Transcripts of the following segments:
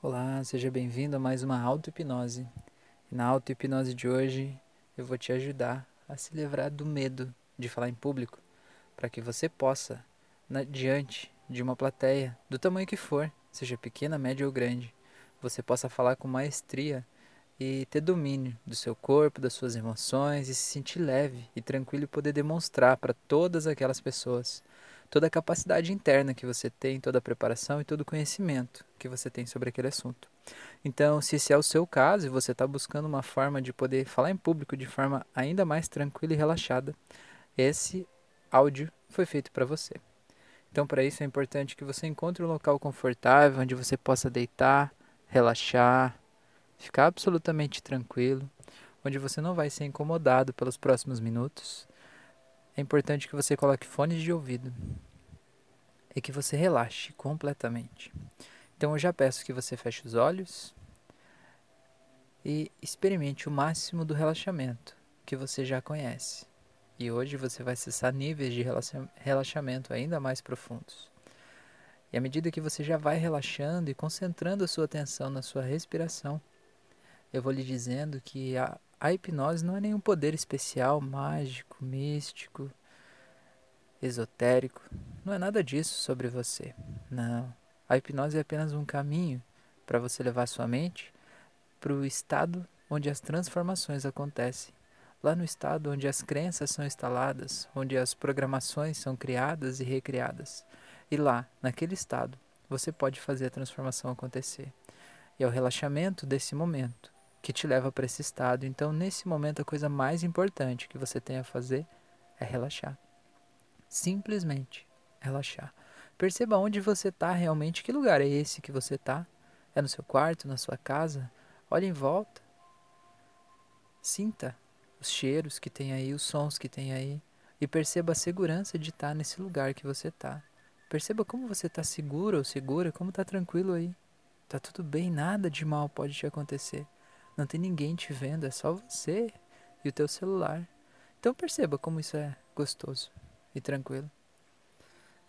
Olá, seja bem-vindo a mais uma auto-hipnose. Na auto-hipnose de hoje eu vou te ajudar a se livrar do medo de falar em público, para que você possa, na, diante de uma plateia, do tamanho que for, seja pequena, média ou grande, você possa falar com maestria e ter domínio do seu corpo, das suas emoções e se sentir leve e tranquilo e poder demonstrar para todas aquelas pessoas toda a capacidade interna que você tem, toda a preparação e todo o conhecimento que você tem sobre aquele assunto. Então, se esse é o seu caso e você está buscando uma forma de poder falar em público de forma ainda mais tranquila e relaxada, esse áudio foi feito para você. Então, para isso é importante que você encontre um local confortável onde você possa deitar, relaxar, ficar absolutamente tranquilo, onde você não vai ser incomodado pelos próximos minutos. É importante que você coloque fones de ouvido e que você relaxe completamente. Então eu já peço que você feche os olhos e experimente o máximo do relaxamento que você já conhece. E hoje você vai acessar níveis de relaxamento ainda mais profundos. E à medida que você já vai relaxando e concentrando a sua atenção na sua respiração, eu vou lhe dizendo que a, a hipnose não é nenhum poder especial, mágico, místico, esotérico. Não é nada disso sobre você. Não. A hipnose é apenas um caminho para você levar sua mente para o estado onde as transformações acontecem. Lá no estado onde as crenças são instaladas, onde as programações são criadas e recriadas. E lá, naquele estado, você pode fazer a transformação acontecer. E é o relaxamento desse momento que te leva para esse estado. Então, nesse momento, a coisa mais importante que você tem a fazer é relaxar. Simplesmente relaxar. Perceba onde você está realmente, que lugar é esse que você está. É no seu quarto, na sua casa? Olhe em volta. Sinta os cheiros que tem aí, os sons que tem aí. E perceba a segurança de estar tá nesse lugar que você está. Perceba como você está seguro ou segura, como está tranquilo aí. Tá tudo bem, nada de mal pode te acontecer. Não tem ninguém te vendo, é só você e o teu celular. Então perceba como isso é gostoso e tranquilo.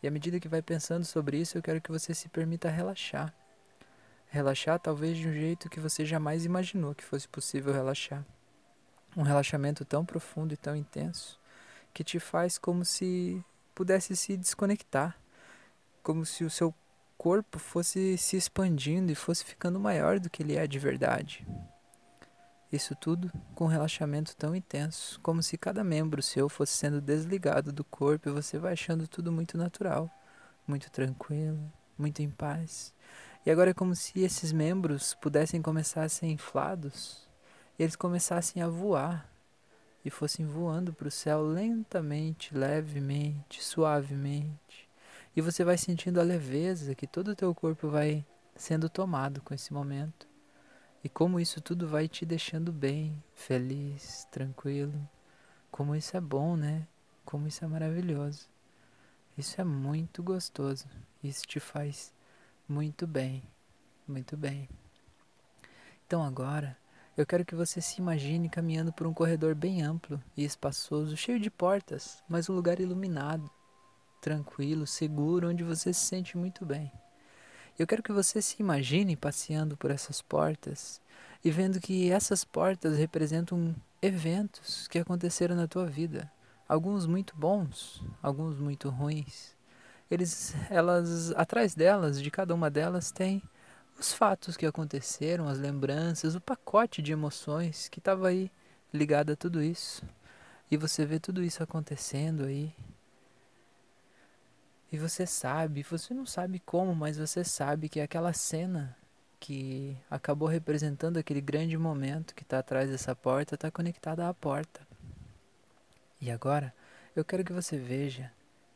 E à medida que vai pensando sobre isso, eu quero que você se permita relaxar. Relaxar talvez de um jeito que você jamais imaginou que fosse possível relaxar. Um relaxamento tão profundo e tão intenso que te faz como se pudesse se desconectar, como se o seu corpo fosse se expandindo e fosse ficando maior do que ele é de verdade. Isso tudo com um relaxamento tão intenso, como se cada membro seu fosse sendo desligado do corpo e você vai achando tudo muito natural, muito tranquilo, muito em paz. E agora é como se esses membros pudessem começar a ser inflados e eles começassem a voar e fossem voando para o céu lentamente, levemente, suavemente. E você vai sentindo a leveza que todo o teu corpo vai sendo tomado com esse momento. E como isso tudo vai te deixando bem, feliz, tranquilo. Como isso é bom, né? Como isso é maravilhoso. Isso é muito gostoso. Isso te faz muito bem, muito bem. Então agora, eu quero que você se imagine caminhando por um corredor bem amplo e espaçoso, cheio de portas, mas um lugar iluminado, tranquilo, seguro, onde você se sente muito bem. Eu quero que você se imagine passeando por essas portas e vendo que essas portas representam eventos que aconteceram na tua vida, alguns muito bons, alguns muito ruins. Eles, elas, atrás delas, de cada uma delas, tem os fatos que aconteceram, as lembranças, o pacote de emoções que estava aí ligado a tudo isso. E você vê tudo isso acontecendo aí e você sabe, você não sabe como, mas você sabe que aquela cena que acabou representando aquele grande momento que está atrás dessa porta está conectada à porta. E agora eu quero que você veja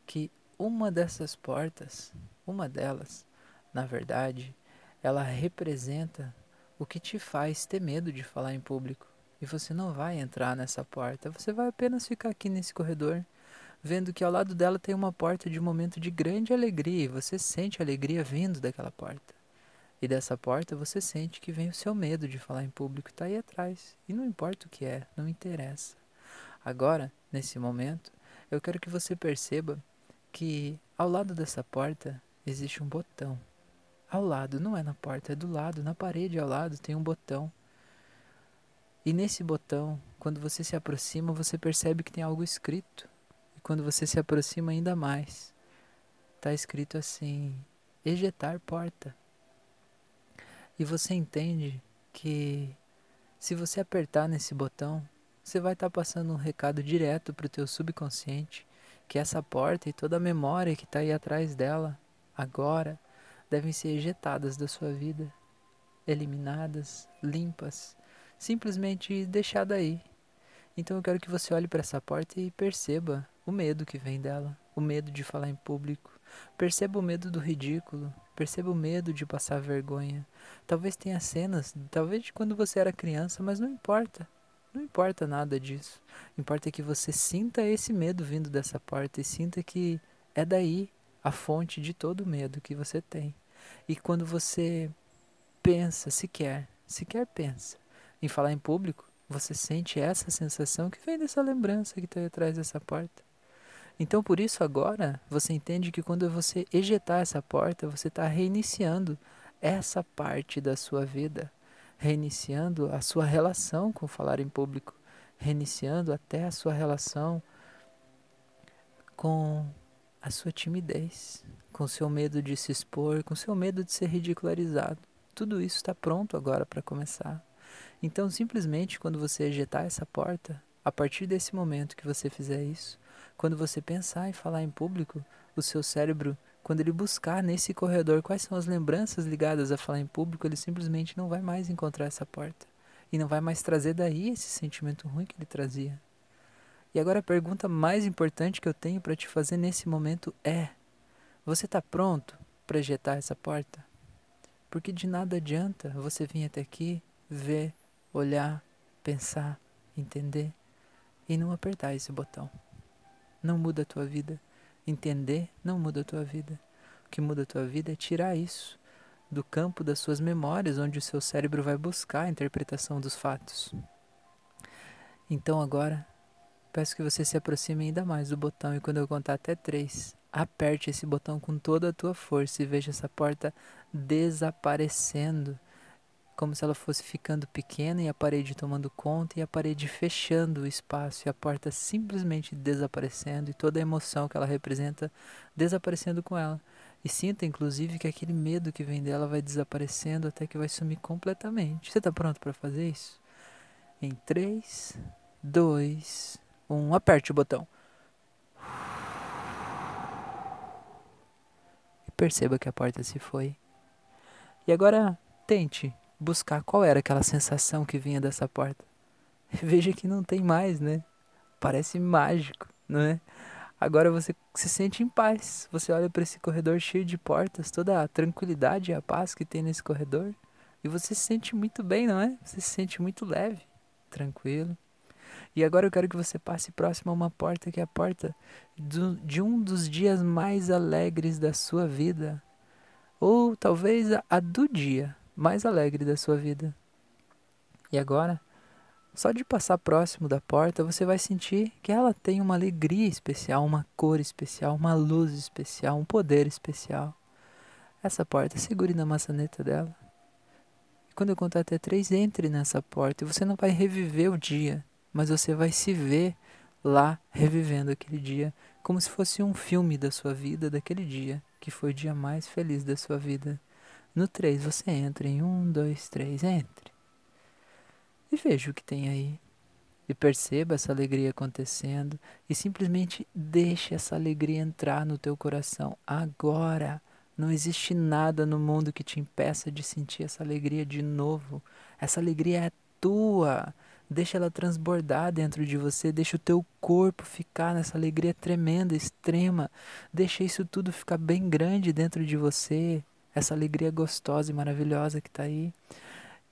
que uma dessas portas, uma delas, na verdade, ela representa o que te faz ter medo de falar em público. E você não vai entrar nessa porta, você vai apenas ficar aqui nesse corredor vendo que ao lado dela tem uma porta de um momento de grande alegria e você sente a alegria vindo daquela porta. E dessa porta você sente que vem o seu medo de falar em público está aí atrás. E não importa o que é, não interessa. Agora, nesse momento, eu quero que você perceba que ao lado dessa porta existe um botão ao lado, não é na porta, é do lado, na parede ao lado tem um botão. E nesse botão, quando você se aproxima, você percebe que tem algo escrito. Quando você se aproxima ainda mais, está escrito assim: ejetar porta. E você entende que se você apertar nesse botão, você vai estar tá passando um recado direto para o teu subconsciente que essa porta e toda a memória que está aí atrás dela, agora, devem ser ejetadas da sua vida, eliminadas, limpas, simplesmente deixada aí. Então eu quero que você olhe para essa porta e perceba o medo que vem dela, o medo de falar em público, perceba o medo do ridículo, perceba o medo de passar vergonha. Talvez tenha cenas, talvez de quando você era criança, mas não importa. Não importa nada disso. Importa que você sinta esse medo vindo dessa porta e sinta que é daí a fonte de todo o medo que você tem. E quando você pensa, sequer, sequer pensa em falar em público, você sente essa sensação que vem dessa lembrança que está atrás dessa porta. Então, por isso, agora, você entende que quando você ejetar essa porta, você está reiniciando essa parte da sua vida reiniciando a sua relação com falar em público, reiniciando até a sua relação com a sua timidez, com seu medo de se expor, com seu medo de ser ridicularizado. Tudo isso está pronto agora para começar. Então, simplesmente quando você ejetar essa porta, a partir desse momento que você fizer isso, quando você pensar em falar em público, o seu cérebro quando ele buscar nesse corredor quais são as lembranças ligadas a falar em público, ele simplesmente não vai mais encontrar essa porta. E não vai mais trazer daí esse sentimento ruim que ele trazia. E agora a pergunta mais importante que eu tenho para te fazer nesse momento é: você está pronto para ejetar essa porta? Porque de nada adianta você vir até aqui, ver, olhar, pensar, entender e não apertar esse botão. Não muda a tua vida. Entender não muda a tua vida. O que muda a tua vida é tirar isso do campo das suas memórias, onde o seu cérebro vai buscar a interpretação dos fatos. Então agora, peço que você se aproxime ainda mais do botão e quando eu contar até três, aperte esse botão com toda a tua força e veja essa porta desaparecendo como se ela fosse ficando pequena e a parede tomando conta e a parede fechando o espaço e a porta simplesmente desaparecendo e toda a emoção que ela representa desaparecendo com ela. E sinta inclusive que aquele medo que vem dela vai desaparecendo até que vai sumir completamente. Você está pronto para fazer isso? Em 3, 2, 1, aperte o botão. E perceba que a porta se foi. E agora tente buscar qual era aquela sensação que vinha dessa porta. Veja que não tem mais, né? Parece mágico, não é? Agora você se sente em paz. Você olha para esse corredor cheio de portas, toda a tranquilidade e a paz que tem nesse corredor, e você se sente muito bem, não é? Você se sente muito leve, tranquilo. E agora eu quero que você passe próximo a uma porta que é a porta do, de um dos dias mais alegres da sua vida, ou talvez a, a do dia mais alegre da sua vida. E agora, só de passar próximo da porta, você vai sentir que ela tem uma alegria especial, uma cor especial, uma luz especial, um poder especial. Essa porta, segure na maçaneta dela. E quando eu contar até três, entre nessa porta. E você não vai reviver o dia, mas você vai se ver lá revivendo aquele dia, como se fosse um filme da sua vida, daquele dia, que foi o dia mais feliz da sua vida. No 3 você entra em 1, 2, 3, entre. E veja o que tem aí. E perceba essa alegria acontecendo e simplesmente deixe essa alegria entrar no teu coração agora. Não existe nada no mundo que te impeça de sentir essa alegria de novo. Essa alegria é tua. Deixa ela transbordar dentro de você, deixa o teu corpo ficar nessa alegria tremenda, extrema. Deixa isso tudo ficar bem grande dentro de você essa alegria gostosa e maravilhosa que está aí.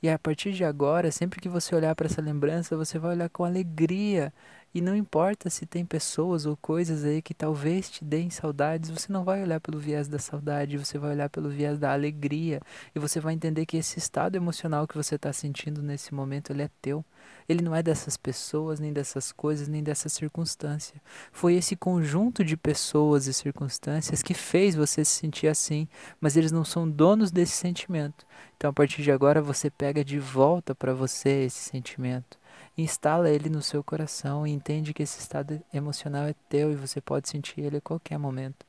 E a partir de agora, sempre que você olhar para essa lembrança, você vai olhar com alegria E não importa se tem pessoas ou coisas aí que talvez te deem saudades, você não vai olhar pelo viés da saudade, você vai olhar pelo viés da alegria. E você vai entender que esse estado emocional que você está sentindo nesse momento, ele é teu. Ele não é dessas pessoas, nem dessas coisas, nem dessa circunstância. Foi esse conjunto de pessoas e circunstâncias que fez você se sentir assim, mas eles não são donos desse sentimento. Então, a partir de agora, você pega de volta para você esse sentimento instala ele no seu coração e entende que esse estado emocional é teu e você pode sentir ele a qualquer momento.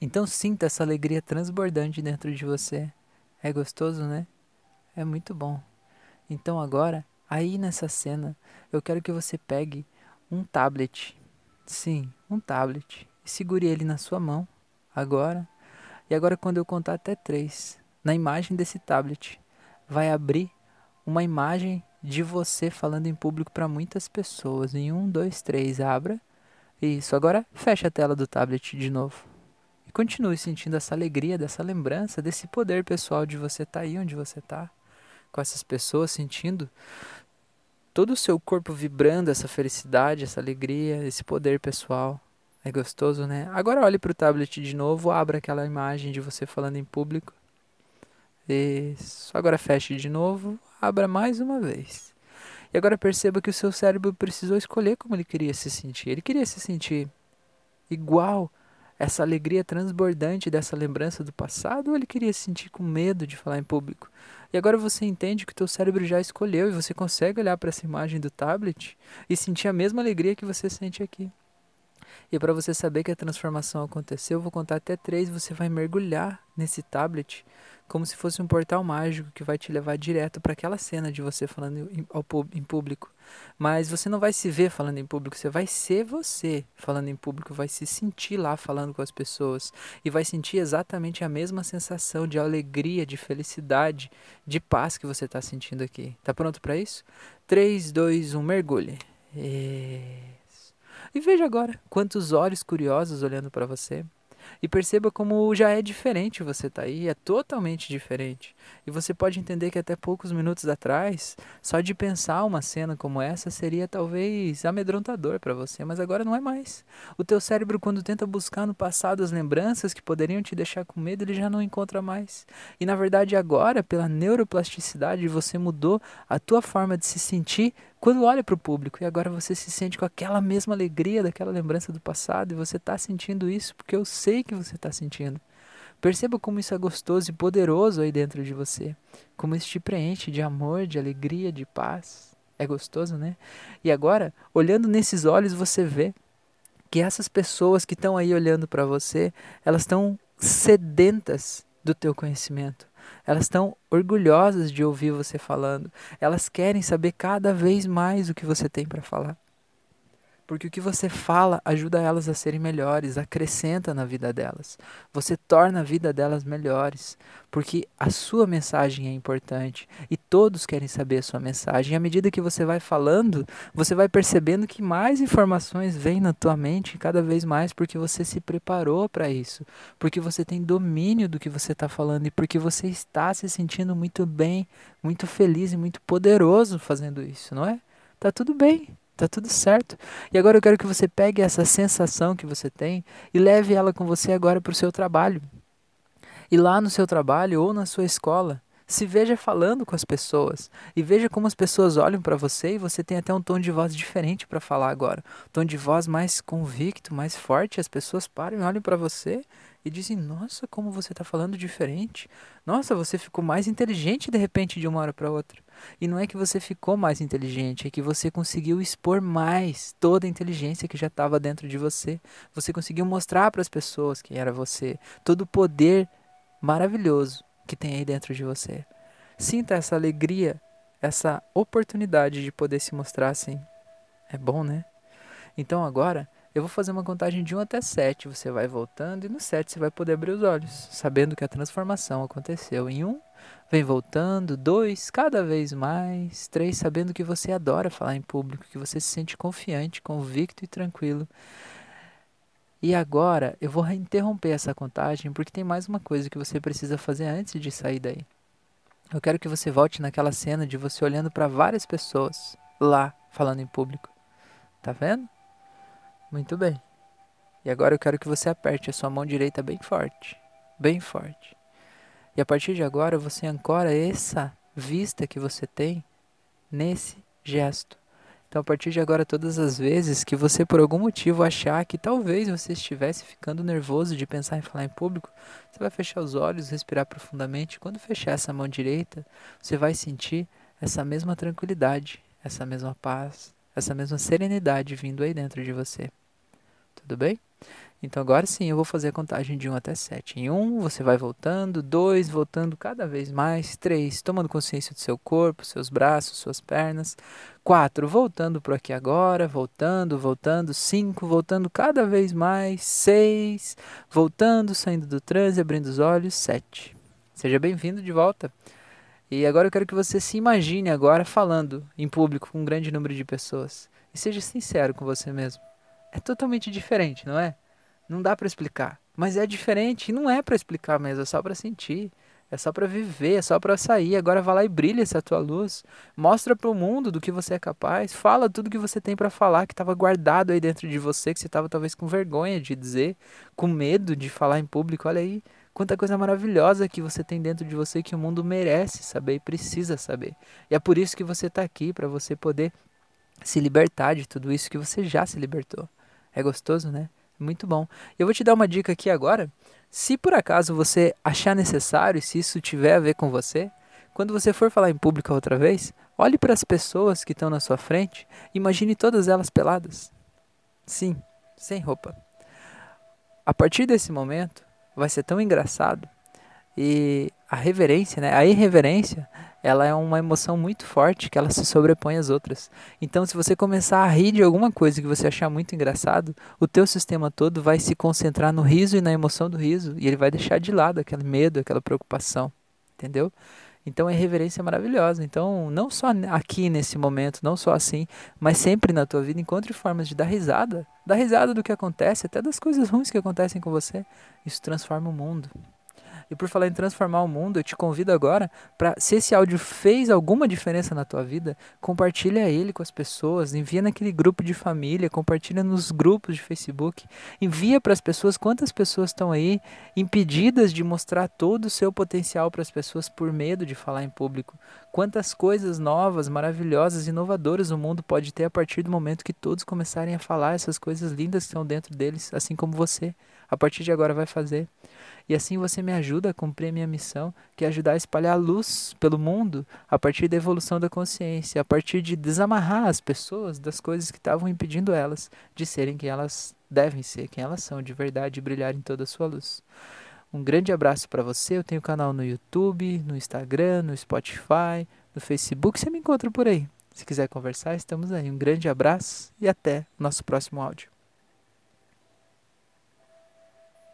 Então sinta essa alegria transbordante dentro de você. É gostoso, né? É muito bom. Então agora, aí nessa cena, eu quero que você pegue um tablet. Sim, um tablet. E segure ele na sua mão. Agora. E agora quando eu contar até três, na imagem desse tablet, vai abrir uma imagem de você falando em público para muitas pessoas. Em um, dois, três, abra. Isso. Agora feche a tela do tablet de novo. E continue sentindo essa alegria, dessa lembrança, desse poder pessoal de você estar tá aí onde você está. Com essas pessoas sentindo todo o seu corpo vibrando essa felicidade, essa alegria, esse poder pessoal. É gostoso, né? Agora olhe para o tablet de novo, abra aquela imagem de você falando em público. Isso. Agora feche de novo, abra mais uma vez. E agora perceba que o seu cérebro precisou escolher como ele queria se sentir. Ele queria se sentir igual essa alegria transbordante dessa lembrança do passado ou ele queria se sentir com medo de falar em público? E agora você entende que o teu cérebro já escolheu e você consegue olhar para essa imagem do tablet e sentir a mesma alegria que você sente aqui. E para você saber que a transformação aconteceu, eu vou contar até três. Você vai mergulhar nesse tablet como se fosse um portal mágico que vai te levar direto para aquela cena de você falando em, em público. Mas você não vai se ver falando em público, você vai ser você falando em público, vai se sentir lá falando com as pessoas e vai sentir exatamente a mesma sensação de alegria, de felicidade, de paz que você está sentindo aqui. Tá pronto para isso? 3, 2, 1, mergulhe. E... E veja agora quantos olhos curiosos olhando para você. E perceba como já é diferente você tá aí, é totalmente diferente. E você pode entender que até poucos minutos atrás, só de pensar uma cena como essa seria talvez amedrontador para você, mas agora não é mais. O teu cérebro quando tenta buscar no passado as lembranças que poderiam te deixar com medo, ele já não encontra mais. E na verdade agora, pela neuroplasticidade, você mudou a tua forma de se sentir quando olha para o público e agora você se sente com aquela mesma alegria daquela lembrança do passado e você está sentindo isso porque eu sei que você está sentindo. Perceba como isso é gostoso e poderoso aí dentro de você. Como isso te preenche de amor, de alegria, de paz. É gostoso, né? E agora, olhando nesses olhos, você vê que essas pessoas que estão aí olhando para você, elas estão sedentas do teu conhecimento. Elas estão orgulhosas de ouvir você falando. Elas querem saber cada vez mais o que você tem para falar. Porque o que você fala ajuda elas a serem melhores, acrescenta na vida delas. Você torna a vida delas melhores, porque a sua mensagem é importante e todos querem saber a sua mensagem. E à medida que você vai falando, você vai percebendo que mais informações vêm na tua mente cada vez mais porque você se preparou para isso, porque você tem domínio do que você está falando e porque você está se sentindo muito bem, muito feliz e muito poderoso fazendo isso, não é? Tá tudo bem. Tá tudo certo. E agora eu quero que você pegue essa sensação que você tem e leve ela com você agora para o seu trabalho. E lá no seu trabalho ou na sua escola, se veja falando com as pessoas e veja como as pessoas olham para você e você tem até um tom de voz diferente para falar agora. Tom de voz mais convicto, mais forte. As pessoas param e olham para você e dizem: Nossa, como você está falando diferente. Nossa, você ficou mais inteligente de repente de uma hora para outra. E não é que você ficou mais inteligente, é que você conseguiu expor mais toda a inteligência que já estava dentro de você. Você conseguiu mostrar para as pessoas quem era você, todo o poder maravilhoso que tem aí dentro de você. Sinta essa alegria, essa oportunidade de poder se mostrar assim. É bom, né? Então agora eu vou fazer uma contagem de 1 até 7. Você vai voltando e no 7 você vai poder abrir os olhos, sabendo que a transformação aconteceu. Em 1, vem voltando. 2, cada vez mais. 3, sabendo que você adora falar em público, que você se sente confiante, convicto e tranquilo. E agora eu vou interromper essa contagem porque tem mais uma coisa que você precisa fazer antes de sair daí. Eu quero que você volte naquela cena de você olhando para várias pessoas lá falando em público. Tá vendo? Muito bem. E agora eu quero que você aperte a sua mão direita bem forte. Bem forte. E a partir de agora você ancora essa vista que você tem nesse gesto. Então, a partir de agora, todas as vezes que você, por algum motivo, achar que talvez você estivesse ficando nervoso de pensar em falar em público, você vai fechar os olhos, respirar profundamente. Quando fechar essa mão direita, você vai sentir essa mesma tranquilidade, essa mesma paz, essa mesma serenidade vindo aí dentro de você. Tudo bem? Então agora sim eu vou fazer a contagem de 1 até 7. Em 1 você vai voltando, 2 voltando cada vez mais, 3 tomando consciência do seu corpo, seus braços, suas pernas, 4 voltando para aqui agora, voltando, voltando, 5 voltando cada vez mais, 6 voltando, saindo do transe, abrindo os olhos, 7. Seja bem-vindo de volta. E agora eu quero que você se imagine agora falando em público com um grande número de pessoas. E seja sincero com você mesmo. É totalmente diferente, não é? Não dá para explicar. Mas é diferente e não é para explicar mesmo, é só para sentir. É só para viver, é só para sair. Agora vai lá e brilha essa tua luz. Mostra para o mundo do que você é capaz. Fala tudo que você tem para falar, que estava guardado aí dentro de você, que você estava talvez com vergonha de dizer, com medo de falar em público. Olha aí, quanta coisa maravilhosa que você tem dentro de você que o mundo merece saber e precisa saber. E é por isso que você está aqui, para você poder se libertar de tudo isso que você já se libertou. É gostoso, né? Muito bom. Eu vou te dar uma dica aqui agora. Se por acaso você achar necessário, se isso tiver a ver com você, quando você for falar em público outra vez, olhe para as pessoas que estão na sua frente, imagine todas elas peladas. Sim, sem roupa. A partir desse momento, vai ser tão engraçado e a reverência, né? A irreverência ela é uma emoção muito forte que ela se sobrepõe às outras. Então, se você começar a rir de alguma coisa que você achar muito engraçado, o teu sistema todo vai se concentrar no riso e na emoção do riso, e ele vai deixar de lado aquele medo, aquela preocupação, entendeu? Então, a reverência é maravilhosa. Então, não só aqui nesse momento, não só assim, mas sempre na tua vida, encontre formas de dar risada. Dar risada do que acontece, até das coisas ruins que acontecem com você. Isso transforma o mundo. E por falar em transformar o mundo, eu te convido agora para, se esse áudio fez alguma diferença na tua vida, compartilha ele com as pessoas, envia naquele grupo de família, compartilha nos grupos de Facebook, envia para as pessoas quantas pessoas estão aí impedidas de mostrar todo o seu potencial para as pessoas por medo de falar em público. Quantas coisas novas, maravilhosas, inovadoras o mundo pode ter a partir do momento que todos começarem a falar essas coisas lindas que estão dentro deles, assim como você, a partir de agora vai fazer. E assim você me ajuda a cumprir a minha missão, que é ajudar a espalhar a luz pelo mundo a partir da evolução da consciência, a partir de desamarrar as pessoas das coisas que estavam impedindo elas de serem quem elas devem ser, quem elas são de verdade e brilhar em toda a sua luz. Um grande abraço para você. Eu tenho canal no YouTube, no Instagram, no Spotify, no Facebook. Você me encontra por aí. Se quiser conversar, estamos aí. Um grande abraço e até o nosso próximo áudio.